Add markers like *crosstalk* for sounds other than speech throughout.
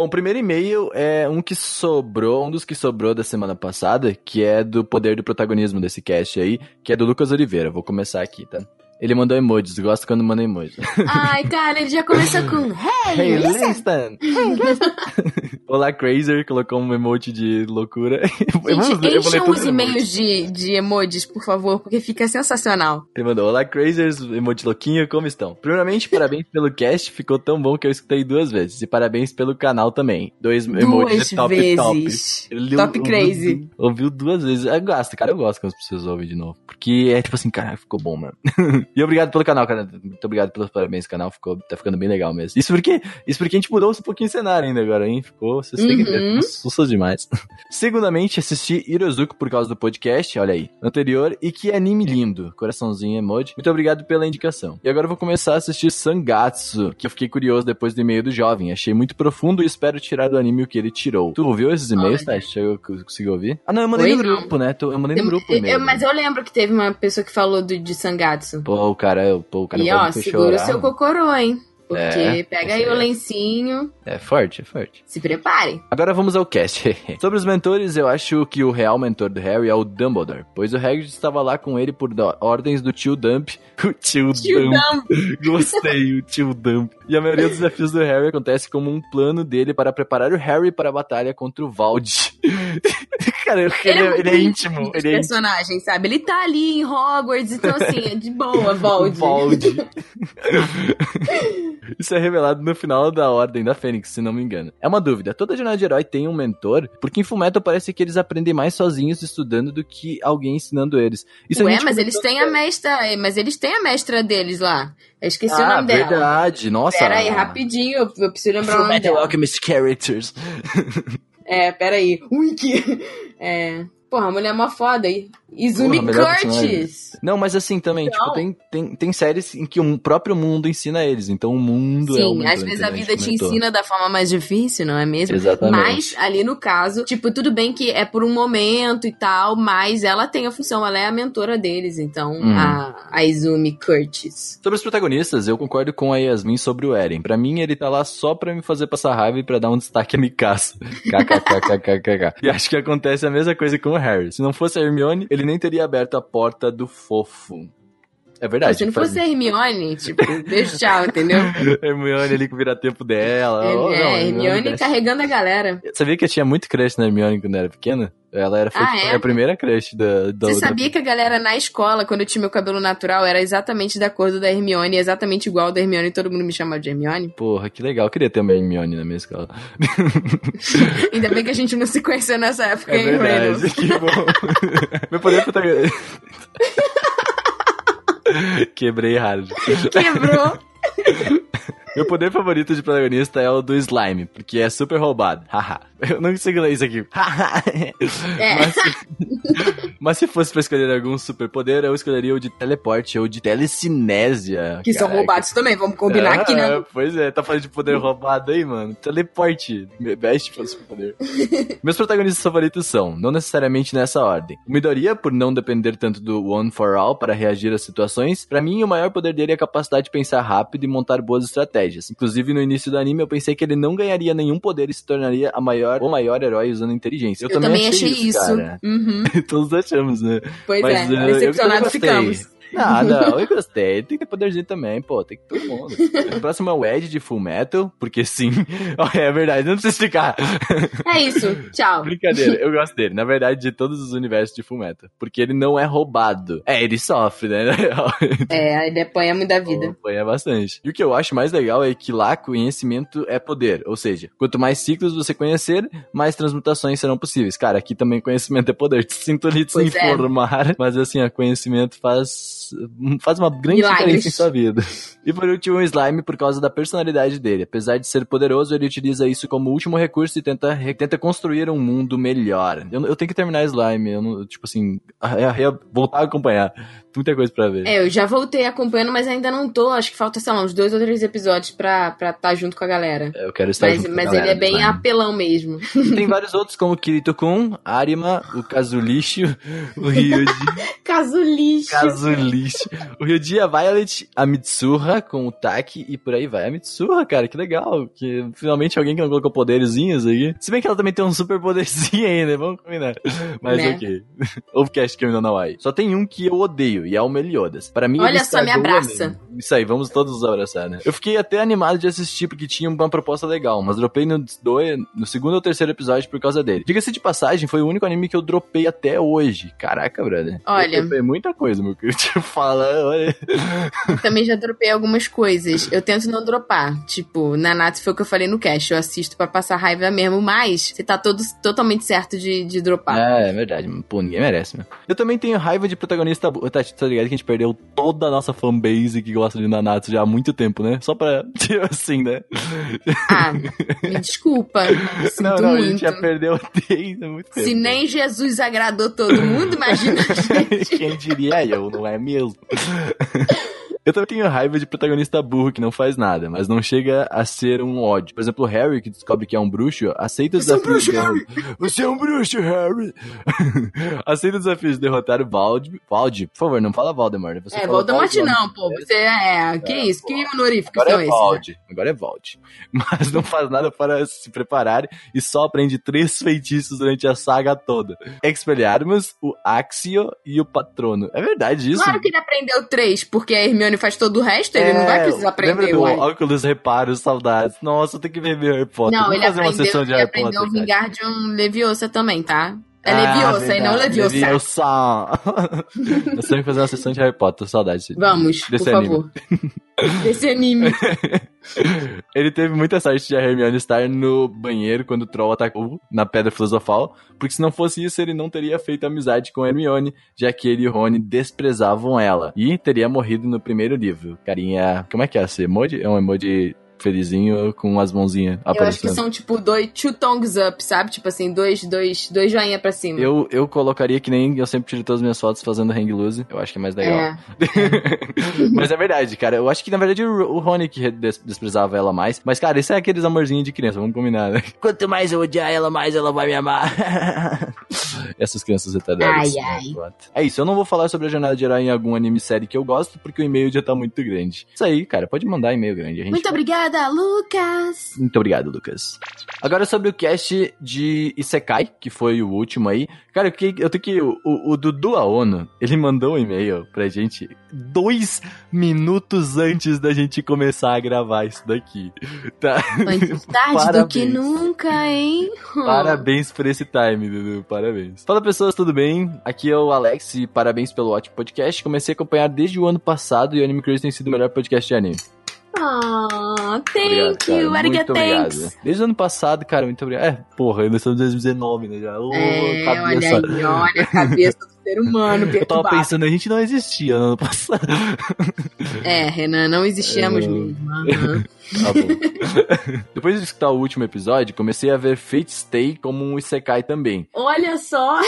Bom, o primeiro e-mail é um que sobrou, um dos que sobrou da semana passada, que é do poder do protagonismo desse cast aí, que é do Lucas Oliveira. Vou começar aqui, tá? Ele mandou emojis, gosta quando manda emoji. *laughs* Ai, cara, ele já começou com Hey, Hey, listen! Linston! *laughs* *laughs* Olá, Crazer, colocou um emoji de loucura. Gente, eu encham os e-mails de, de emojis, por favor, porque fica sensacional. Ele mandou, olá Crazers, emoji louquinho, como estão? Primeiramente, parabéns pelo cast, ficou tão bom que eu escutei duas vezes. E parabéns pelo canal também. Dois emojis Duas de top vezes. top. Ele Top ouviu- crazy. Ouviu duas vezes. Eu gosto, cara, eu gosto quando as pessoas ouvem de novo. Porque é tipo assim, cara, ficou bom, mano. E obrigado pelo canal, cara. Muito obrigado pelos parabéns, o canal ficou, tá ficando bem legal mesmo. Isso porque, isso porque a gente mudou um pouquinho o cenário ainda agora, hein? Ficou, vocês têm que ver, Uhum. *laughs* ficou susto demais. *laughs* Segundamente, assisti Hirozuko por causa do podcast, olha aí, anterior, e que anime lindo, coraçãozinho emoji. Muito obrigado pela indicação. E agora eu vou começar a assistir Sangatsu, que eu fiquei curioso depois do e-mail do jovem. Achei muito profundo e espero tirar do anime o que ele tirou. Tu ouviu esses e-mails, Olha. tá? Chegou, conseguiu ouvir? Ah, não, eu mandei Oi, no não. grupo, né? Tu- Eu mandei no grupo Eu- e-mail. eu- mas eu lembro que teve uma pessoa que falou do, de Sangatsu. Pô, o cara, pô, o cara e ó, segura chorar, o seu cocorô, hein? Porque É, pega isso aí o lencinho, É forte, é forte. se prepare. Agora vamos ao cast. *laughs* Sobre os mentores, eu acho que o real mentor do Harry é o Dumbledore, pois o Hagrid estava lá com ele por ordens do tio Dump. *laughs* O tio, Tio Dump. *laughs* Gostei, o tio Dump. E a maioria dos desafios do Harry acontece como um plano dele para preparar o Harry para a batalha contra o Valde. Cara, ele, ele, é, ele é íntimo. Ele é íntimo. personagens, sabe? Ele tá ali em Hogwarts, então assim, é de boa, *laughs* Vold. Valde. *laughs* Isso é revelado no final da Ordem da Fênix, se não me engano. É uma dúvida. Toda jornada de herói tem um mentor, porque em Fullmetal parece que eles aprendem mais sozinhos estudando do que alguém ensinando eles. Isso Ué, mas eles têm a mestra, é, mas eles têm a mestra deles lá. Eu esqueci o Ah, nome dela. verdade. Nossa. Pera aí, rapidinho, eu, eu preciso lembrar o nome Fullmetal dela. Alchemist Characters. *laughs* É, pera aí. Wiki. É. Porra, a mulher é mó foda aí. Izumi. Curtis. Não, mas assim também, Não. tipo, tem, tem, tem séries em que o próprio mundo ensina eles. Então o mundo é o Sim, às vezes a vida te mentor. ensina da forma mais difícil, não é mesmo? Exatamente. Mas ali no caso, tipo, tudo bem que é por um momento e tal, mas ela tem a função, ela é a mentora deles, então, Hum. a, a Izumi Curtis. Sobre os protagonistas, eu concordo com a Yasmin sobre o Eren. Pra mim, ele tá lá só pra me fazer passar raiva e pra dar um destaque a Mikasa. *laughs* KKKKKK. e acho que acontece a mesma coisa com o Harry. Se não fosse a Hermione, ele nem teria aberto a porta do fofo. É verdade. Se não fosse a Hermione, *laughs* tipo, beijo, tchau, entendeu? Hermione ali com o vira-tempo dela. É, Oh, é, não, Hermione desce. carregando a galera. Sabia que eu tinha muito crush na Hermione quando era pequena? Ela era foi, Ah, tipo, é? a primeira crush da, da Você outra- sabia que a galera na escola, quando eu tinha meu cabelo natural, era exatamente da cor da Hermione, exatamente igual da Hermione, e todo mundo me chamava de Hermione? Porra, que legal. Eu queria ter uma Hermione na minha escola. *laughs* Ainda bem que a gente não se conheceu nessa época, É hein, verdade, que bom. *laughs* Meu poder protagonista. *laughs* Quebrei hard. Quebrou. Meu poder favorito de protagonista é o do slime, porque é super roubado. Haha. Eu não consigo ler isso aqui. Haha. É. Mas, se... *laughs* Mas se fosse pra escolher algum superpoder, eu escolheria o de teleporte ou de telecinésia. Que são Caraca. roubados também, vamos combinar Ah, aqui, né? Pois é, tá falando de poder roubado aí, mano. Teleporte. Best fosse poder. Meus protagonistas favoritos são, não necessariamente nessa ordem. O Midoriya, por não depender tanto do One for All para reagir às situações, pra mim o maior poder dele é a capacidade de pensar rápido e montar boas estratégias. Inclusive, no início do anime, eu pensei que ele não ganharia nenhum poder e se tornaria a maior ou maior herói usando inteligência. Eu, Eu também achei isso. cara. Uhum. *laughs* Todos achamos, né? Pois Mas, é, eh, decepcionados ficamos. Ah, *laughs* não, eu gostei. Tem que ter poderzinho também, pô. Tem que todo mundo. O próximo é o Ed de Full Metal, porque sim. *laughs* é verdade, não precisa explicar. É isso, tchau. Brincadeira, eu gosto dele. Na verdade, de todos os universos de Full Metal. Porque ele não é roubado. É, ele sofre, né? *laughs* É, ele apanha muito da vida. Apanha bastante. E o que eu acho mais legal é que lá conhecimento é poder. Ou seja, quanto mais ciclos você conhecer, mais transmutações serão possíveis. Cara, aqui também conhecimento é poder. Sinto lhe se é. informar, mas assim, o conhecimento faz, faz uma grande Milagres. diferença em sua vida. *laughs* E por último, o Slime, por causa da personalidade dele. Apesar de ser poderoso, ele utiliza isso como último recurso e tenta, tenta construir um mundo melhor. Eu, eu tenho que terminar Slime. Eu não, tipo assim, é, é voltar a acompanhar. Muita coisa pra ver. É, eu já voltei acompanhando, mas ainda não tô. Acho que falta, sei lá, uns dois ou três episódios pra estar tá junto com a galera. Eu quero estar Mas, junto com a mas galera ele é bem Slime. apelão mesmo. Tem *laughs* vários outros, como Kirito-kun, Arima, o Kazulicho, *laughs* o Ryuji. caso lixo. Lixo. O Ryuji, a Violet, a Mitsuha com o Taki e por aí vai. A Mitsuha, cara, que legal. Que finalmente alguém que não colocou poderzinhos aí. Se bem que ela também tem um super poderzinho aí, né? Vamos combinar. Mas Né? ok. *laughs* Overcast Criminal Nawai. Só tem um que eu odeio e é o Meliodas. Para mim, Olha só, me abraça. Isso aí, vamos todos nos abraçar, né? Eu fiquei até animado de assistir porque tinha uma proposta legal, mas dropei no, dois, no segundo ou terceiro episódio por causa dele. Diga-se de passagem, foi o único anime que eu dropei até hoje. Caraca, brother. Olha. Eu dropei muita coisa, meu querido. *laughs* Te falar, olha. Também já dropei algumas coisas. Eu tento não dropar. Tipo, Nanatsu foi o que eu falei no cast. Eu assisto pra passar raiva mesmo, mas você tá todo, totalmente certo de, de dropar. É, é verdade. Pô, ninguém merece, meu. Eu também tenho raiva de protagonista. Tá, tá ligado que a gente perdeu toda a nossa fanbase que gosta de Nanatsu já há muito tempo, né? Só pra. *laughs* Tipo assim, né? Ah, me desculpa. *laughs* Sinto não, não, a gente muito. já perdeu desde muito tempo. Se nem Jesus agradou todo mundo, imagina a *laughs* gente. Quem diria eu, não é mesmo? killed. *laughs* Eu também tenho raiva de protagonista burro que não faz nada, mas não chega a ser um ódio. Por exemplo, o Harry, que descobre que é um bruxo, aceita o Você é um desafio bruxo, de derro- Você é um bruxo, Harry! *laughs* aceita o desafio de derrotar o Valde. Valde, por favor, não fala Valdemar. né? Você É, Voldemort não, pô. Você é. Que É, isso? Que honoríficos Agora são é esses? né? Valde. Agora é Valde. *laughs* Mas não faz nada para se preparar e só aprende três feitiços durante a saga toda: Expelliarmus, o Axio e o Patrono. É verdade isso? Claro que ele aprendeu três, porque a Hermione faz todo o resto, ele não vai precisar aprender. É, Lembra do uai. óculos reparos, saudades. Nossa, tenho que ver meu Harry Potter. Não, Vamos ele fazer uma aprendeu, sessão de ele Harry aprendeu Potter. o cara. Wingardium Leviosa também, tá? É Ah, Leviosa e não Leviosa. Leviosa. *laughs* Nós temos que fazer uma sessão de Harry Potter, saudades. Vamos, Desse por anime. favor. Desse anime. *laughs* *laughs* Ele teve muita sorte de a Hermione estar no banheiro quando o Troll atacou na Pedra Filosofal, porque se não fosse isso, ele não teria feito amizade com Hermione, já que ele e Rony desprezavam ela. E teria morrido no primeiro livro. Carinha. Como é que é esse emoji? É um emoji felizinho com as mãozinhas Eu acho que aparecendo. são tipo dois two tongues up, sabe? Tipo assim, dois, dois, dois joinha pra cima. Eu, eu colocaria que nem eu sempre tiro todas as minhas fotos fazendo hang loose. Eu acho que é mais legal. É. *laughs* Mas é verdade, cara. Eu acho que na verdade o Rony que des- desprezava ela mais. Mas, cara, isso é aqueles amorzinhos de criança, vamos combinar, né? *laughs* Quanto mais eu odiar ela, mais ela vai me amar. *laughs* Essas crianças retardadas. Ai, ai. né. É isso, eu não vou falar sobre a jornada de herói em algum anime série que eu gosto, porque o e-mail já tá muito grande. Isso aí, cara, pode mandar e-mail grande. A gente Muito obrigada, Lucas. muito obrigado, Lucas. Agora sobre o cast de Isekai, que foi o último aí. Cara, eu, que- eu tenho que. O, o Dudu Aono, ele mandou um e-mail pra gente dois minutos antes da gente começar a gravar isso daqui. Tá? Antes tarde do que Parabéns. nunca, hein? Parabéns por esse time, Dudu. Parabéns. Fala pessoas, tudo bem? Aqui é o Alex e parabéns pelo ótimo podcast. Comecei a acompanhar desde o ano passado e o Anime Crazy tem sido o melhor podcast de anime. Ah, thank Obrigado, you, ariga thanks. Desde o ano passado, cara, muito obrigado. É, porra, nós estamos em 2019, né? Já. Ô, É, olha cabeça. aí, olha a cabeça do *laughs* ser humano Eu tava pensando, a gente não existia no ano passado. É, Renan, não existíamos É. mesmo. Aham. Tá bom. *laughs* Depois de escutar o último episódio, comecei a ver Fate Stay como um Isekai também. Olha só.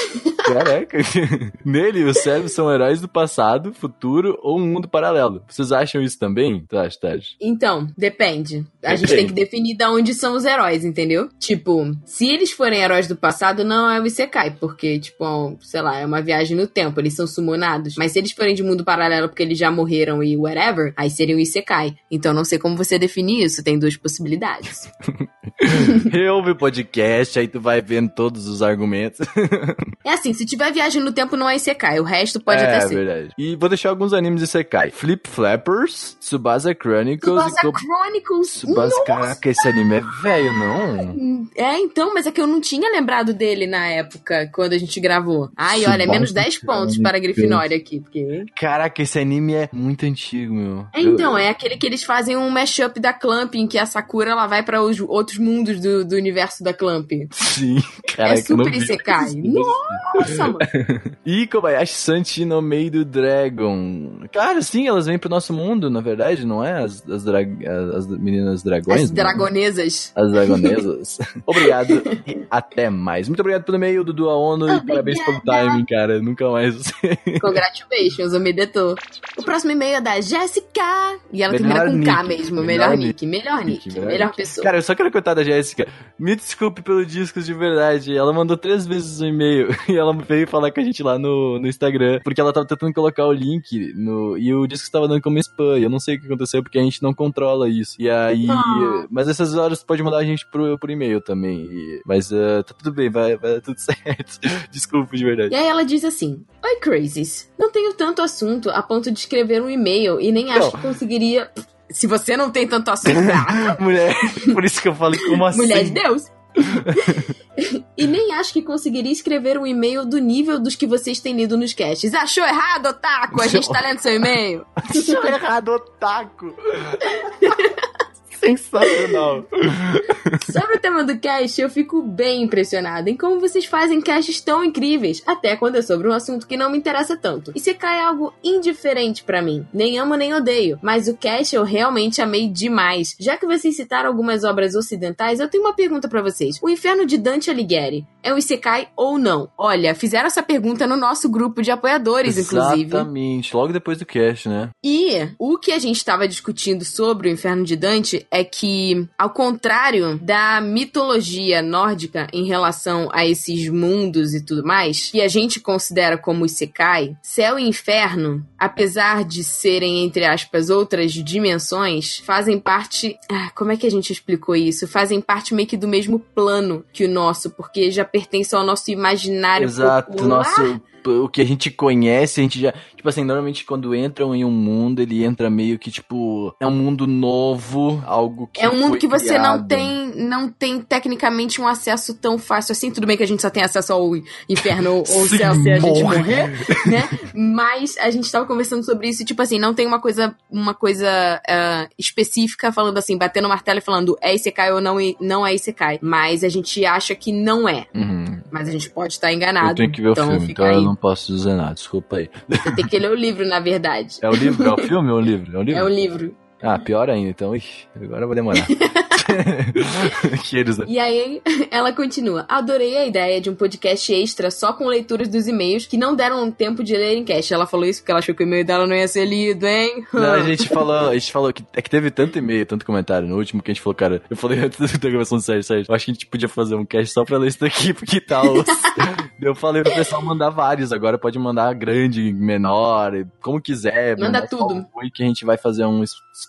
Caraca. *laughs* Nele, os servos são heróis do passado, futuro ou um mundo paralelo. Vocês acham isso também? Acha, Taj? Então, depende. A gente Depende. tem que definir de onde são os heróis, entendeu? Tipo, se eles forem heróis do passado, não é o Isekai, porque, tipo, sei lá, é uma viagem no tempo, eles são sumonados. Mas se eles forem de mundo paralelo porque eles já morreram e whatever, aí seria o Isekai. Então não sei como você definir isso, tem duas possibilidades. *laughs* Reouve o podcast, aí tu vai vendo todos os argumentos. É assim, se tiver viagem no tempo não é Isekai, o resto pode é, até ser. verdade. E vou deixar alguns animes Isekai. Flip Flappers, Tsubasa Chronicles Tsubasa e... Co- Chronicles. Tsubasa, caraca, esse anime é velho, não? É, então, mas é que eu não tinha lembrado dele na época, quando a gente gravou. Ai, olha, Tsubasa menos 10 pontos para a Grifinória aqui, porque... Caraca, esse anime é muito antigo, meu. É, então, é aquele que eles fazem um mashup da Clamp, em que a Sakura ela vai para os outros mundos do, do universo da Clamp. Sim, *laughs* caraca, é super. Isekai. Nossa, mano. *laughs* E Kobayashi Sanchi no meio do Dragon. Cara, sim, elas vêm pro nosso mundo, na verdade, não é? As, as, dra- as meninas dragões? As né? dragonesas. As dragonesas. *laughs* obrigado e até mais. Muito obrigado pelo e-mail, Dudu Aono, e parabéns pelo timing, cara. Nunca mais você. *laughs* Congratulations, omedetou. O próximo e-mail é da Jéssica. E ela melhor termina com K mesmo. Melhor, melhor nick. Melhor nick. Melhor, melhor pessoa. Cara, eu só quero contar da Jéssica. Me desculpe pelo discos de verdade. Ela mandou três vezes um e-mail. *laughs* E ela veio falar com a gente lá no, no Instagram. Porque ela tava tentando colocar o link no. E o disco estava dando como spam. Eu não sei o que aconteceu porque a gente não controla isso. E aí. Ah. Mas essas horas pode mandar a gente por, por e-mail também. E... Mas uh, tá tudo bem, vai, vai tudo *laughs* certo. Desculpa de verdade. E aí ela diz assim: Oi, Crazies. Não tenho tanto assunto a ponto de escrever um e-mail e nem acho que conseguiria. Se você não tem tanto assunto. *laughs* Mulher, por isso que eu falei como assim. Mulher de Deus. *laughs* e nem acho que conseguiria escrever um e-mail do nível dos que vocês têm lido nos casts. Achou errado, Otaku? A gente tá lendo seu e-mail. *laughs* Achou errado, Otaku. Sensacional. *laughs* Sobre o tema do cast, eu fico bem impressionada em como vocês fazem casts tão incríveis, até quando é sobre um assunto que não me interessa tanto. E se cai algo indiferente para mim. Nem amo nem odeio, mas o cast eu realmente amei demais. Já que vocês citaram algumas obras ocidentais, eu tenho uma pergunta para vocês. O Inferno de Dante Alighieri é um Isekai ou não? Olha, fizeram essa pergunta no nosso grupo de apoiadores, Exatamente, inclusive. Exatamente, logo depois do cast, né? E o que a gente estava discutindo sobre o Inferno de Dante é que, ao contrário da mitologia nórdica em relação a esses mundos e tudo mais, que a gente considera como Isekai, céu e inferno, apesar de serem, entre aspas, outras dimensões, fazem parte. Ah, como é que a gente explicou isso? Fazem parte meio que do mesmo plano que o nosso, porque já pertence ao nosso imaginário Exato, popular. nosso o que a gente conhece, a gente já. Tipo assim, normalmente quando entram em um mundo, ele entra meio que, tipo, é um mundo novo, algo que. É um mundo que você criado. não tem, não tem tecnicamente um acesso tão fácil assim. Tudo bem que a gente só tem acesso ao inferno ou céu se a gente morre. morrer, *laughs* né? Mas a gente tava conversando sobre isso, e, tipo assim, não tem uma coisa, uma coisa uh, específica falando assim, batendo o martelo e falando é Isekai ou não, não é Isekai. Mas a gente acha que não é. Uhum. Mas a gente pode estar enganado. Eu tenho que ver então o filme, então aí. eu não posso dizer nada, desculpa aí. Você tem que ler o livro, na verdade. É o livro? É o filme ou o livro? É o livro? É o livro. Ah, pior ainda, então. Ixi, agora eu vou demorar. *laughs* eles... E aí ela continua. Adorei a ideia de um podcast extra só com leituras dos e-mails que não deram tempo de ler em cast. Ela falou isso porque ela achou que o e-mail dela não ia ser lido, hein? Não, a gente *laughs* falou, a gente falou que é que teve tanto e-mail, tanto comentário no último que a gente falou, cara, eu falei antes da gravação do Sérgio, Sérgio, eu acho que a gente podia fazer um cast só pra ler isso daqui, porque *laughs* tal. eu falei pro pessoal mandar vários, agora pode mandar grande, menor, como quiser. Manda tudo. E que a gente vai fazer um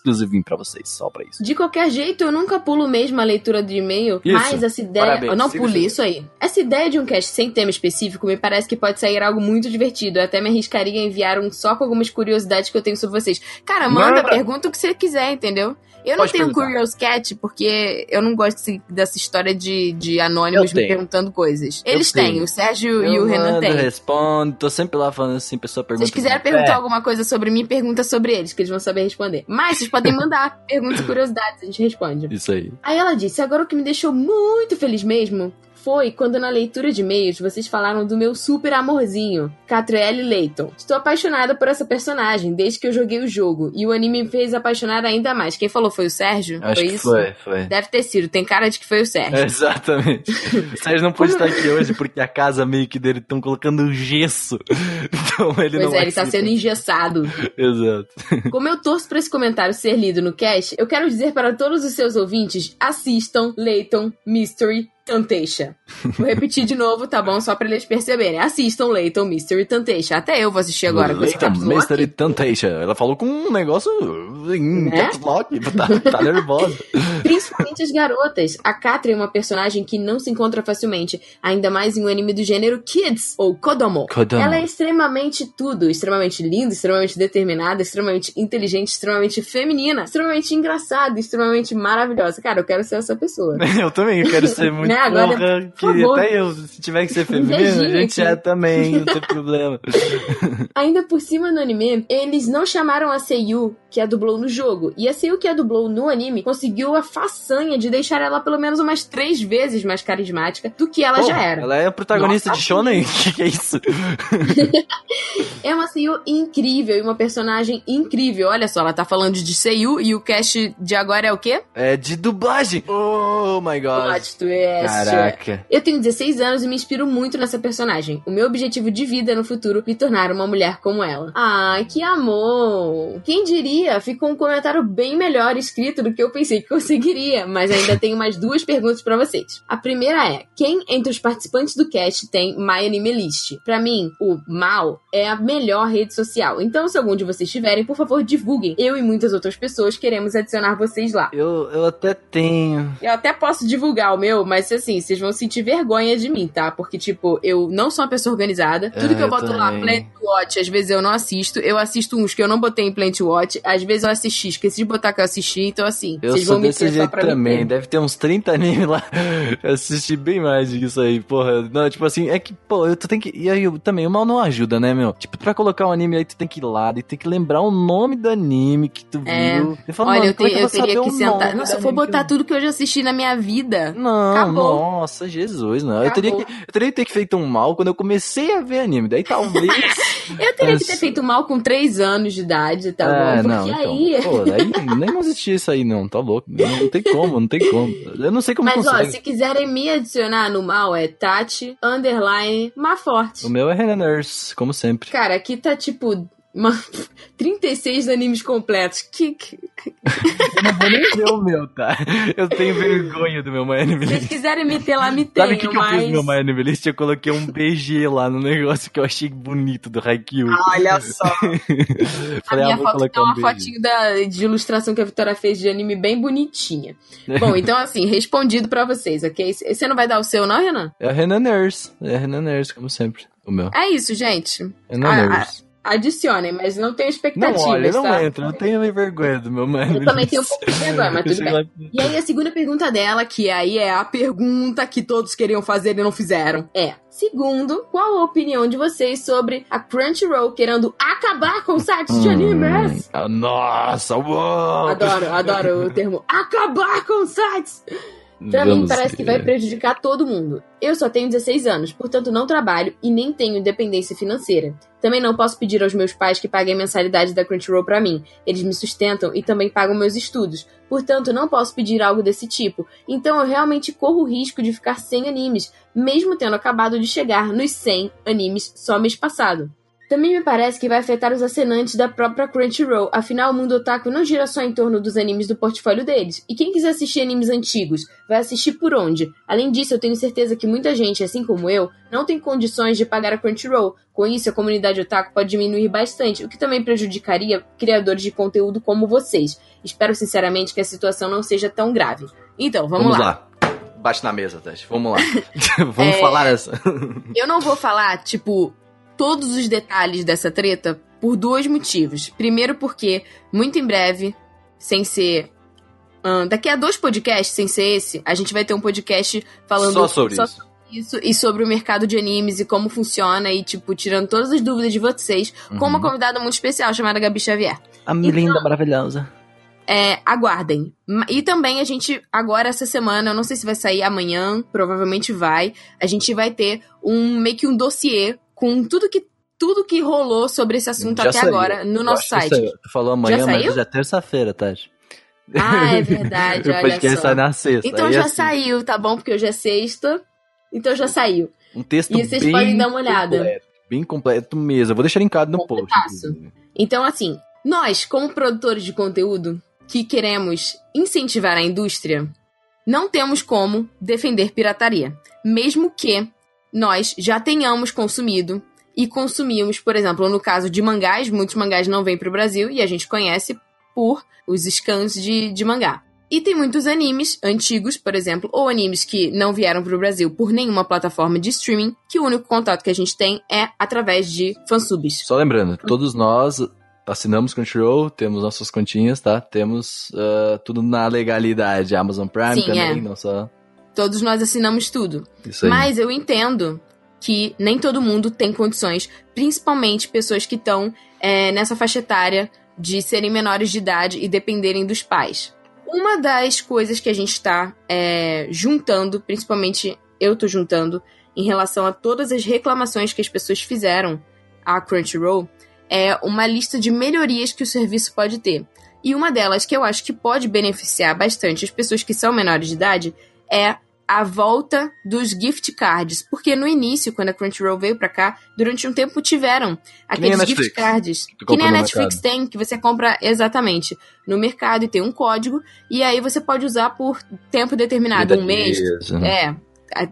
exclusivinho pra vocês, só pra isso. De qualquer jeito, eu nunca pulo mesmo a leitura de e-mail, Isso. mas essa ideia. Parabéns. Eu não isso. isso aí. Essa ideia de um cast sem tema específico me parece que pode sair algo muito divertido. Eu até me arriscaria a enviar um só com algumas curiosidades que eu tenho sobre vocês. Cara, manda, Manda. pergunta o que você quiser, entendeu? Eu não Pode tenho perguntar. Curious Cat porque eu não gosto dessa história de, de anônimos Eu me perguntando coisas. Eu Eles têm, o Sérgio e Eu o Renan têm. respondo, tô sempre lá falando assim, pessoa Se pergunta. vocês quiserem perguntar "É, alguma coisa sobre mim, pergunta sobre eles, que eles vão saber responder. Mas vocês podem mandar *laughs* perguntas e curiosidades, a gente responde. Isso aí. Aí ela disse: agora o que me deixou muito feliz mesmo foi quando na leitura de e-mails vocês falaram do meu super amorzinho, Catrielle Layton. Estou apaixonada por essa personagem desde que eu joguei o jogo e o anime me fez apaixonar ainda mais. Quem falou foi o Sérgio? Acho foi que isso? foi, foi. Deve ter sido, tem cara de que foi o Sérgio. *laughs* Exatamente. O Sérgio não pôde estar aqui hoje porque a casa meio que dele estão colocando gesso. *laughs* Então ele Pois não é, ele tá participa. sendo engessado. Exato. *laughs* Como eu torço pra esse comentário ser lido no cast, eu quero dizer para todos os seus ouvintes: assistam Layton Mystery Temptation. Vou repetir de novo, tá bom? Só pra eles perceberem. Assistam Layton Mystery Temptation. Até eu vou assistir agora Leighton. Mystery Temptation. Ela falou com um negócio em Né? lock. Tá, tá nervosa. *laughs* Principalmente as garotas. A Katri é uma personagem que não se encontra facilmente, ainda mais em um anime do gênero Kids, ou Kodomo. Kodomo. Ela é extremamente tudo, extremamente linda, extremamente determinada, extremamente inteligente, extremamente feminina, extremamente engraçada, extremamente maravilhosa. Cara, eu quero ser essa pessoa. *laughs* Eu também quero ser *laughs* muito Né, agora, porra, que por até eu, se tiver que ser *laughs* feminino, a gente é também, não tem problema. Ainda por cima no anime, eles não chamaram a Seiyu, que a dublou no jogo. E a Seiyu que a dublou no anime conseguiu a façanha de deixar ela pelo menos umas três vezes mais carismática do que ela Pô, já era. Ela é a protagonista Nossa, de Shonen? *laughs* O que, que é isso? *laughs* É uma Seiyu incrível e uma personagem incrível. Olha só, ela tá falando de Seiyu e o cast de agora é o quê? É de dublagem. Oh my god. Plot twist. Caraca. Eu tenho 16 anos e me inspiro muito nessa personagem. O meu objetivo de vida no futuro é me tornar uma mulher como ela. Ai, que amor! Quem diria? Ficou um comentário bem melhor escrito do que eu pensei que conseguiria, mas ainda tenho mais duas perguntas pra vocês. A primeira é: quem entre os participantes do cast tem My Anime List? Pra mim, o Mal é a melhor rede social. Então, se algum de vocês tiverem, por favor, divulguem. Eu e muitas outras pessoas queremos adicionar vocês lá. Eu, eu até tenho. Eu até posso divulgar o meu, mas assim, vocês vão sentir vergonha de mim, tá? Porque, tipo, eu não sou uma pessoa organizada. Tudo É, que eu eu boto lá, também. Plant Watch, às vezes eu não assisto. Eu assisto uns que eu não botei em Plant Watch. Às vezes eu assisti, esqueci de botar que eu assisti. Então, assim, Eu vocês vão me desse jeito também. ter. Deve ter uns 30 animes lá. *laughs* Eu assisti bem mais disso aí, porra. Não, tipo assim, é que, pô, eu tu tem que. E aí eu, também, o mal não ajuda, né, meu? Tipo, pra colocar um anime aí, tu tem que ir lá e tem que lembrar o nome do anime que tu É. viu. Eu falo, Olha, eu, como é te- que eu teria que sentar. Nossa, se eu for anime que botar tudo que eu já assisti na minha vida. Não, Acabou. nossa, Jesus, não. Eu teria, Acabou. que, eu teria que ter feito um mal quando eu comecei a ver anime. Daí talvez. *laughs* Eu teria que ter feito mal com 3 anos de idade, tá É, bom? não, Porque então, aí. Pô, daí nem não existia isso aí, não. Tá louco. Não, não tem como, não tem como. Eu não sei como Mas ó, consegue. se quiserem me adicionar no mal, é Tati Underline Maforte. O meu é Renan Nurse, como sempre. Cara, aqui tá tipo. Uma... *laughs* 36 animes completos. Que, que- Eu não vou nem ver o meu, tá? Eu tenho vergonha do meu My Anime Se vocês List. quiserem me ter lá, me tenham, Sabe o que, que eu mas... fiz no meu My Anime List? Eu coloquei um BG lá no negócio que eu achei bonito do Haikyuu. Olha só. *laughs* A Falei, ah, minha vou foto tem uma um BG. fotinho da, de ilustração que a Vitória fez de anime bem bonitinha. *laughs* Bom, então assim, respondido pra vocês, ok? Você não vai dar o seu, não, Renan? É a Renan Nurse. É a Renan Nurse, como sempre. O meu. É isso, gente. Renan Ah, Nurse. Adicionem, mas não tenho Não, expectativas, olha, não tá? entra. Eu tenho vergonha do meu Anime Eu também tenho um pouco de *laughs* vergonha, mas tudo bem. E aí a segunda pergunta dela, que aí é a pergunta que todos queriam fazer e não fizeram, é: segundo, qual a opinião de vocês sobre a Crunchyroll querendo acabar com sites de animes? Ah, Nossa, uou! Adoro, adoro o termo acabar com sites. Pra mim Vamos parece que vai ver. prejudicar todo mundo. Eu só tenho 16 anos, portanto não trabalho e nem tenho independência financeira. Também não posso pedir aos meus pais que paguem a mensalidade da Crunchyroll pra mim. Eles me sustentam e também pagam meus estudos. Portanto, não posso pedir algo desse tipo. Então eu realmente corro o risco de ficar sem animes, mesmo tendo acabado de chegar nos 100 animes só mês passado. Também me parece que vai afetar os assinantes da própria Crunchyroll, afinal o mundo otaku não gira só em torno dos animes do portfólio deles. E quem quiser assistir animes antigos, vai assistir por onde? Além disso, eu tenho certeza que muita gente, assim como eu, não tem condições de pagar a Crunchyroll. Com isso, a comunidade otaku pode diminuir bastante, o que também prejudicaria criadores de conteúdo como vocês. Espero sinceramente que a situação não seja tão grave. Então, vamos, Vamos lá. lá. Bate na mesa, Tati. Vamos lá. *laughs* *laughs* Vamos É. falar essa. Eu não vou falar, tipo, todos os detalhes dessa treta por dois motivos. Primeiro, porque muito em breve, sem ser. ahn, daqui a dois podcasts, sem ser esse, a gente vai ter um podcast falando Só sobre isso. isso e sobre o mercado de animes e como funciona e, tipo, tirando todas as dúvidas de vocês, com uma Uhum. convidada muito especial chamada Gabi Xavier. A linda, maravilhosa. É, aguardem. E também a gente, agora essa semana, eu não sei se vai sair amanhã, provavelmente vai, a gente vai ter um meio que um dossiê com tudo que tudo que rolou sobre esse assunto Já até saiu. agora no Eu nosso site. Tu falou amanhã, Já mas saiu? já é terça-feira, Tati. Ah, é *laughs* verdade, o olha podcast só. sai na sexta. Então já assim, saiu, tá bom? Porque hoje é sexta. Então já saiu. Um texto E vocês bem podem dar uma olhada. completo, bem completo mesmo. Eu vou deixar linkado no post. Completaço. Então, assim, nós, como produtores de conteúdo que queremos incentivar a indústria, não temos como defender pirataria. Mesmo que nós já tenhamos consumido e consumimos, por exemplo, no caso de mangás, muitos mangás não vêm para o Brasil e a gente conhece por os scans de, de mangá. E tem muitos animes antigos, por exemplo, ou animes que não vieram para o Brasil por nenhuma plataforma de streaming, que o único contato que a gente tem é através de fansubs. Só lembrando, todos nós assinamos Crunchyroll, temos nossas continhas, tá? Temos ah, tudo na legalidade. Amazon Prime Sim, também, é. não só. Todos nós assinamos tudo. Isso aí. Mas eu entendo que nem todo mundo tem condições, principalmente pessoas que estão é, nessa faixa etária de serem menores de idade e dependerem dos pais. Uma das coisas que a gente está é, juntando, principalmente eu tô juntando, em relação a todas as reclamações que as pessoas fizeram à Crunchyroll, é uma lista de melhorias que o serviço pode ter. E uma delas que eu acho que pode beneficiar bastante as pessoas que são menores de idade é a volta dos gift cards. Porque no início, quando a Crunchyroll veio pra cá, durante um tempo tiveram aqueles gift cards. Que nem a Netflix mercado. tem, que você compra exatamente no mercado e tem um código. E aí você pode usar por tempo determinado, um mês. Dias, né? É.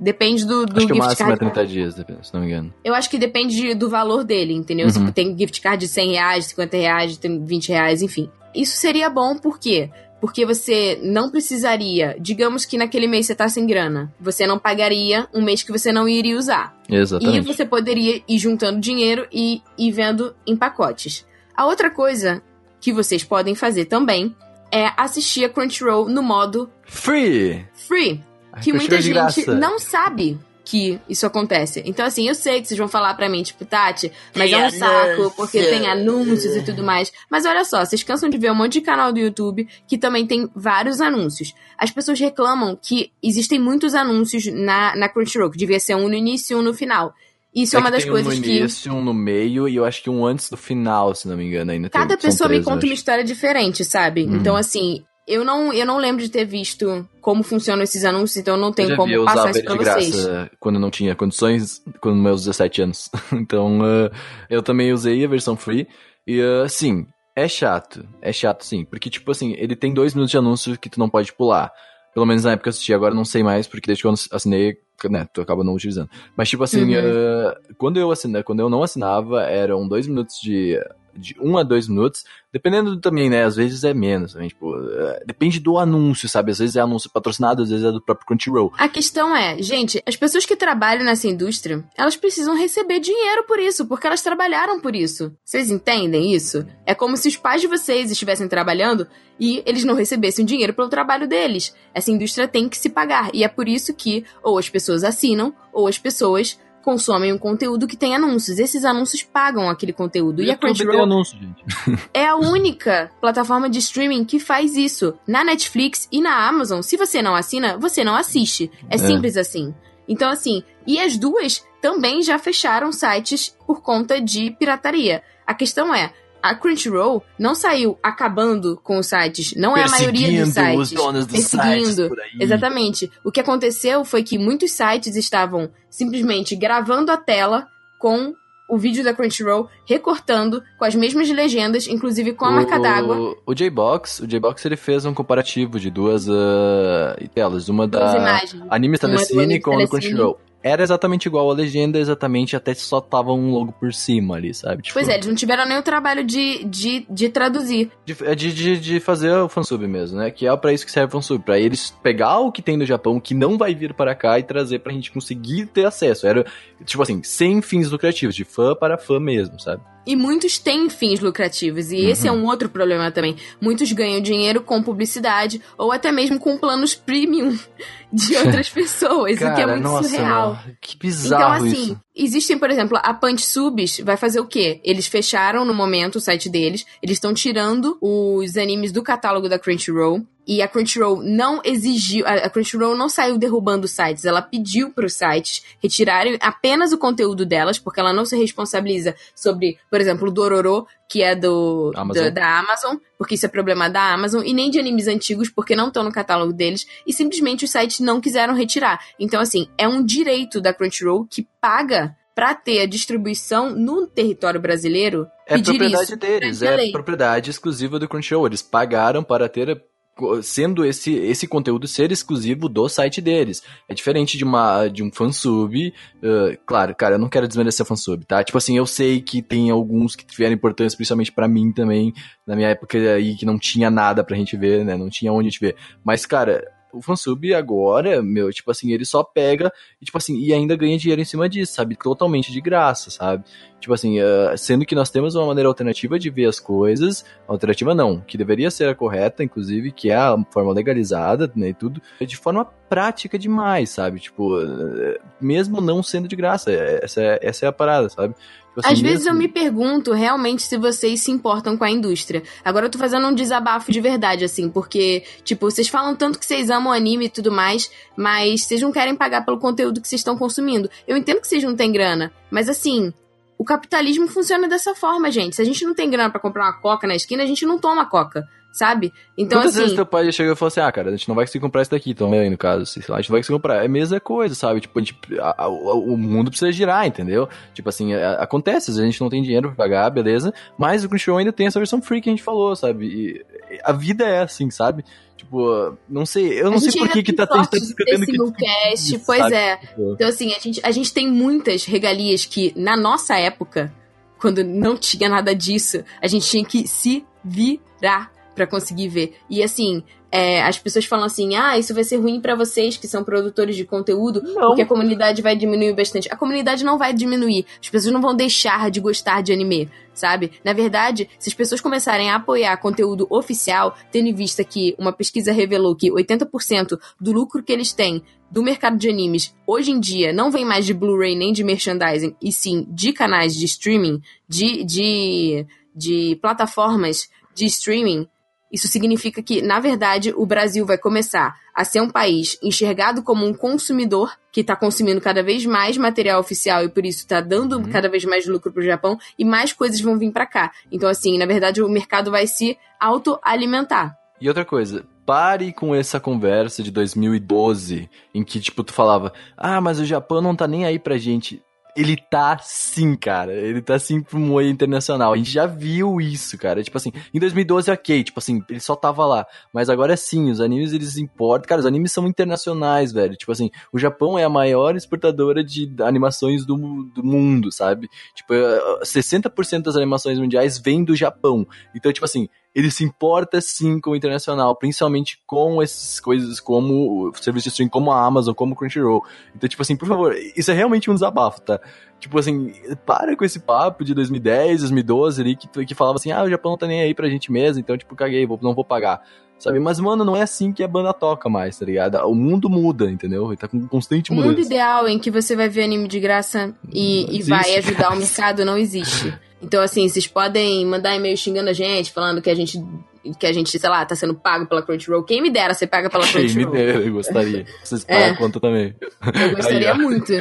Depende do, do acho que o máximo card. é 30 dias, se não me engano. Eu acho que depende do valor dele, entendeu? Uhum. Se tem gift card de 100 reais, 50 reais, 20 reais, enfim. Isso seria bom porque porque você não precisaria, digamos que naquele mês você tá sem grana, você não pagaria um mês que você não iria usar. Exatamente. E você poderia ir juntando dinheiro e ir vendo em pacotes. A outra coisa que vocês podem fazer também é assistir a Crunchyroll no modo free. Free. Que muita gente não sabe que isso acontece. Então, assim, eu sei que vocês vão falar pra mim, tipo, Tati, mas tem é um anúncio. saco, porque tem anúncios e tudo mais. Mas olha só, vocês cansam de ver um monte de canal do YouTube que também tem vários anúncios. As pessoas reclamam que existem muitos anúncios na, na Crunchyroll, que devia ser um no início e um no final. Isso é, é uma das coisas um no que. início, um no meio e eu acho que um antes do final, se não me engano, ainda. Cada tem, pessoa me conta uma história diferente, sabe? Uhum. Então, assim, eu não, eu não lembro de ter visto como funcionam esses anúncios, então eu não tenho eu como vi, passar isso pra de vocês. Graça quando não tinha condições, quando meus 17 anos. *laughs* então, uh, eu também usei a versão free. E, uh, sim, é chato. É chato, sim. Porque, tipo assim, ele tem dois minutos de anúncio que tu não pode pular. Pelo menos na época eu assisti, agora não sei mais, porque desde que eu assinei, né, tu acaba não utilizando. Mas, tipo assim, uhum. uh, quando, eu assinei, quando eu não assinava, eram dois minutos de de um a dois minutos, dependendo também, né? Às vezes é menos, também, tipo, é, depende do anúncio, sabe? Às vezes é anúncio patrocinado, às vezes é do próprio Crunchyroll. A questão é, gente, as pessoas que trabalham nessa indústria, elas precisam receber dinheiro por isso, porque elas trabalharam por isso. Vocês entendem isso? É como se os pais de vocês estivessem trabalhando e eles não recebessem dinheiro pelo trabalho deles. Essa indústria tem que se pagar, e é por isso que ou as pessoas assinam, ou as pessoas consomem um conteúdo que tem anúncios. Esses anúncios pagam aquele conteúdo. E, e a Crunchyroll anúncio, gente. *laughs* é a única plataforma de streaming que faz isso. Na Netflix e na Amazon, se você não assina, você não assiste. É, é. simples assim. Então, assim, e as duas também já fecharam sites por conta de pirataria. A questão é, a Crunchyroll não saiu acabando com os sites, não é a maioria dos sites. Os donos dos perseguindo. Sites por aí. Exatamente. O que aconteceu foi que muitos sites estavam simplesmente gravando a tela com o vídeo da Crunchyroll recortando com as mesmas legendas, inclusive com a o, marca d'água. O J-Box, o J-Box ele fez um comparativo de duas uh, telas, uma da Anime Telecine com a Crunchyroll era exatamente igual a legenda, exatamente, até só tava um logo por cima ali, sabe? Tipo, pois é, eles não tiveram nem o trabalho de, de, de traduzir. De, é de, de, de fazer o fansub mesmo, né? Que é para isso que serve o fansub, pra eles pegar o que tem no Japão, que não vai vir para cá e trazer pra gente conseguir ter acesso. Era, tipo assim, sem fins lucrativos, de fã para fã mesmo, sabe? E muitos têm fins lucrativos, e uhum. esse é um outro problema também. Muitos ganham dinheiro com publicidade, ou até mesmo com planos premium *laughs* de outras *laughs* pessoas, Cara, o que é muito nossa, surreal. Que bizarro então, assim, isso. existem, por exemplo, a Punch Subs vai fazer o quê? Eles fecharam no momento o site deles, eles estão tirando os animes do catálogo da Crunchyroll, e a Crunchyroll não exigiu, a Crunchyroll não saiu derrubando sites, ela pediu para os sites retirarem apenas o conteúdo delas, porque ela não se responsabiliza sobre, por exemplo, o Dororo, que é do Amazon. da Amazon, porque isso é problema da Amazon, e nem de animes antigos, porque não estão no catálogo deles, e simplesmente os sites não quiseram retirar. Então, assim, é um direito da Crunchyroll que paga para ter a distribuição no território brasileiro. É propriedade deles, é propriedade exclusiva do Crunchyroll. Eles pagaram para ter sendo esse, esse conteúdo ser exclusivo do site deles. É diferente de uma de um fansub. Uh, claro, cara, eu não quero desmerecer fansub, tá? Tipo assim, eu sei que tem alguns que tiveram importância, principalmente para mim também, na minha época aí, que não tinha nada pra gente ver, né? Não tinha onde a gente ver. Mas, cara, o fansub agora, meu, tipo assim, ele só pega e, tipo assim, e ainda ganha dinheiro em cima disso, sabe? Totalmente de graça, sabe? Tipo assim, uh, sendo que nós temos uma maneira alternativa de ver as coisas, alternativa não, que deveria ser a correta, inclusive, que é a forma legalizada, né, e tudo, de forma prática demais, sabe? Tipo, uh, mesmo não sendo de graça, essa é, essa é a parada, sabe? Às vezes eu me pergunto realmente se vocês se importam com a indústria. Agora eu tô fazendo um desabafo de verdade, assim, porque, tipo, vocês falam tanto que vocês amam anime e tudo mais, mas vocês não querem pagar pelo conteúdo que vocês estão consumindo. Eu entendo que vocês não têm grana, mas assim. O capitalismo funciona dessa forma, gente. Se a gente não tem grana pra comprar uma coca na esquina, a gente não toma coca, sabe? Então, Quantas vezes assim. teu pai chega e falou assim, ah, cara, a gente não vai conseguir comprar isso daqui também, no caso, assim, a gente não vai conseguir comprar. É a mesma coisa, sabe? Tipo, a gente- a- a- o mundo precisa girar, entendeu? Tipo assim, a- acontece, às vezes a gente não tem dinheiro pra pagar, beleza, mas o Crunchyroll ainda tem essa versão free que a gente falou, sabe? E a vida é assim, sabe? Tipo, não sei, eu não sei por que que tá, tá, tendo esse que... Isso, pois sabe? é. Tipo, Então, assim, a gente, a gente tem muitas regalias que, na nossa época, quando não tinha nada disso, a gente tinha que se virar pra conseguir ver. E, assim, é, as pessoas falam assim, ah, isso vai ser ruim pra vocês que são produtores de conteúdo, Não. porque a comunidade vai diminuir bastante. A comunidade não vai diminuir. As pessoas não vão deixar de gostar de anime, sabe? Na verdade, se as pessoas começarem a apoiar conteúdo oficial, tendo em vista que uma pesquisa revelou que 80% do lucro que eles têm do mercado de animes hoje em dia não vem mais de Blu-ray nem de merchandising, e sim de canais de streaming, de, de, de plataformas de streaming. Isso significa que, na verdade, o Brasil vai começar a ser um país enxergado como um consumidor que está consumindo cada vez mais material oficial e por isso está dando Uhum. cada vez mais lucro pro Japão e mais coisas vão vir para cá. Então, assim, na verdade, o mercado vai se autoalimentar. E outra coisa, pare com essa conversa de 2012, em que, tipo, tu falava, ah, mas o Japão não tá nem aí pra gente. Ele tá sim, cara. Ele tá sim pro moe internacional. A gente já viu isso, cara. Tipo assim, em 2012, ok, tipo assim, ele só tava lá. Mas agora sim, os animes eles importam. Cara, os animes são internacionais, velho. Tipo assim, o Japão é a maior exportadora de animações do, do mundo, sabe? Tipo, eh, 60% das animações mundiais vêm do Japão. Então, tipo assim, ele se importa sim com o internacional, principalmente com essas coisas como o serviço de streaming, como a Amazon, como o Crunchyroll. Então, tipo assim, por favor, isso é realmente um desabafo, tá? Tipo assim, para com esse papo de 2010, 2012 ali, que, que falava assim, ah, o Japão não tá nem aí pra gente mesmo, então, tipo, caguei, vou, não vou pagar. Sabe? Mas, mano, não é assim que a banda toca mais, tá ligado? O mundo muda, entendeu? Ele tá com constante O mundo mudança. ideal em que você vai ver anime de graça e, e vai ajudar o mercado não existe. Então, assim, vocês podem mandar e-mail xingando a gente, falando que a gente, que a gente, sei lá, tá sendo pago pela Crunchyroll. Quem me dera ser paga pela Quem me Crunchyroll. dera, eu gostaria. Vocês É. pagam a conta também. Eu gostaria Aí, muito.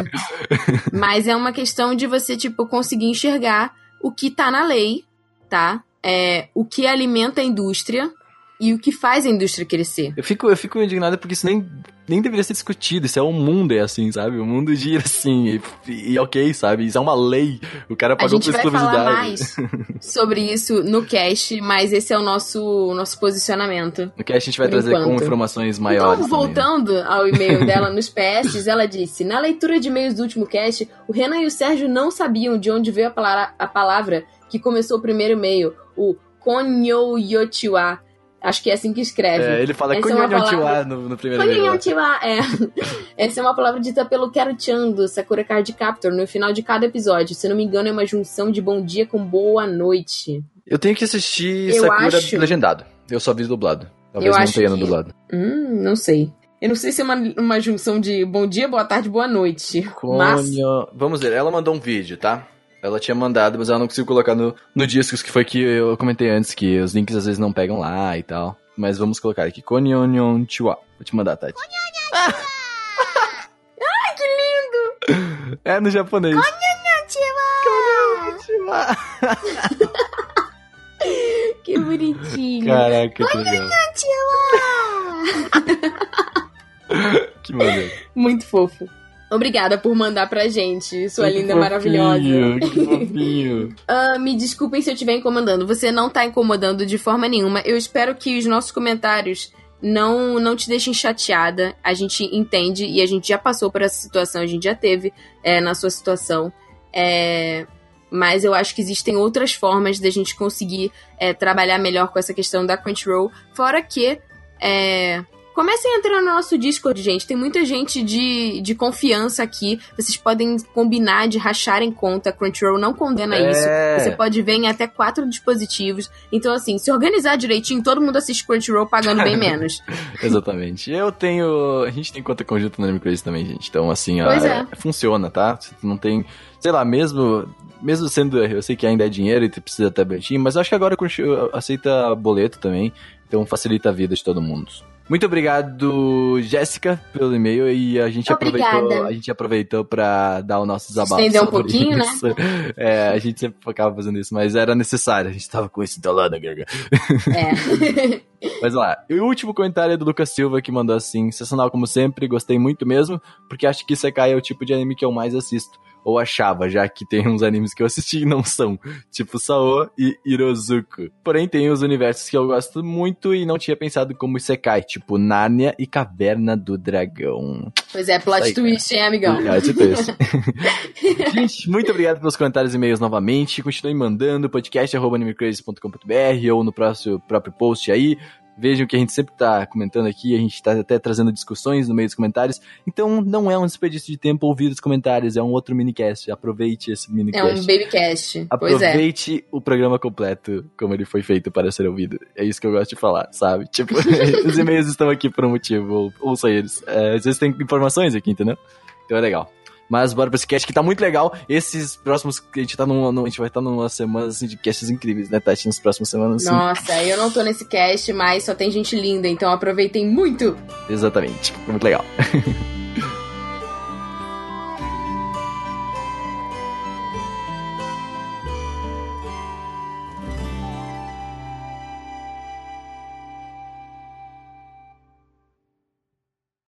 *laughs* Mas é uma questão de você, tipo, conseguir enxergar o que tá na lei, tá? É, o que alimenta a indústria e o que faz a indústria crescer. Eu fico, eu fico indignado porque isso nem, nem deveria ser discutido. Isso é o mundo, é assim, sabe? O mundo gira assim. E, e ok, sabe? Isso é uma lei. O cara A pagou gente por vai falar exclusividade. mais sobre isso no cast, mas esse é o nosso, nosso posicionamento. No que a gente vai trazer com enquanto. informações maiores. então, também, né? voltando ao e-mail dela nos PS, ela disse: Na leitura de e-mails do último cast, o Renan e o Sérgio não sabiam de onde veio a palavra, a palavra que começou o primeiro e-mail, o Konyoyotiwa. Acho que é assim que escreve. É, ele fala Essa é palavra- no, no primeiro vídeo. lá. Konyoyotiwa, é. *laughs* Essa é uma palavra dita pelo Kero-chan do Sakura Card Captor no final de cada episódio. Se não me engano, é uma junção de bom dia com boa noite. Eu tenho que assistir Eu Sakura acho- legendado. Eu só vi dublado. Talvez Eu não tenha no que- dublado. Hum, não sei. Eu não sei se é uma, uma junção de bom dia, boa tarde, boa noite. Mas. Konyo... Vamos ver, ela mandou um vídeo, tá? Ela tinha mandado, mas ela não conseguiu colocar no, no discos, que foi que eu comentei antes, que os links às vezes não pegam lá e tal. Mas vamos colocar aqui, Konyon. Vou te mandar, Tati. *laughs* Ai, que lindo! É no japonês. Konnichiwa! *laughs* Que bonitinho. Caraca, que legal. *laughs* Que maneiro. Muito fofo. Obrigada por mandar pra gente, sua Que linda fofinho, maravilhosa. Que *laughs* fofinho. Ah, me desculpem se eu estiver incomodando. Você não tá incomodando de forma nenhuma. Eu espero que os nossos comentários não, não te deixem chateada. A gente entende e a gente já passou por essa situação, a gente já teve é, na sua situação. É, mas eu acho que existem outras formas da gente conseguir é, trabalhar melhor com essa questão da Crunchyroll. Fora que é, Comecem a entrar no nosso Discord, gente. Tem muita gente de, de confiança aqui. Vocês podem combinar de racharem conta. Crunchyroll não condena É. isso. Você pode ver em até quatro dispositivos. Então, assim, se organizar direitinho, todo mundo assiste Crunchyroll pagando bem *laughs* menos. Exatamente. Eu tenho. A gente tem conta conjunta Anime Crazy também, gente. Então, assim, ó, é- é. funciona, tá? Você não tem. Sei lá, mesmo. Mesmo sendo. Eu sei que ainda é dinheiro e tu precisa ter tabletinho, mas acho que agora aceita boleto também. Então facilita a vida de todo mundo. Muito obrigado, Jéssica, pelo e-mail. E a gente Obrigada. aproveitou. A gente aproveitou pra dar o nosso desabafo. Estender um pouquinho, né? isso. É, a gente sempre acaba fazendo isso, mas era necessário. A gente tava com isso entalando, Garga. É. *laughs* Mas lá, e o último comentário é do Lucas Silva que mandou assim: sensacional como sempre, gostei muito mesmo, porque acho que Isekai é o tipo de anime que eu mais assisto. Ou achava, já que tem uns animes que eu assisti e não são, tipo Sao e Hirozuku. Porém, tem os universos que eu gosto muito e não tinha pensado como Isekai, tipo Nárnia e Caverna do Dragão. pois é, plot aí, twist, hein, amigão? É, tipo isso. *laughs* Gente, muito obrigado pelos comentários e e-mails novamente. Continuem mandando podcast.animecrazy.com.br ou no próximo, próprio post aí. Vejam que a gente sempre tá comentando aqui, a gente tá até trazendo discussões no meio dos comentários. Então não é um desperdício de tempo ouvir os comentários, é um outro minicast. Aproveite esse É um minicast. babycast. Pois é. Aproveite o programa completo, como ele foi feito para ser ouvido. É isso que eu gosto de falar, sabe? *laughs* Tipo, os e-mails estão aqui por um motivo, ou- ouça eles. É, às vezes tem informações aqui, entendeu? Então é legal. Mas bora pra esse cast que tá muito legal. Esses próximos. A gente, tá num, num- a gente vai estar numa semana assim, de casts incríveis, né, Tati? Nas próximas semanas. Assim. Nossa, eu não tô nesse cast, mas só tem gente linda, então aproveitem muito. Exatamente. Muito legal. *laughs*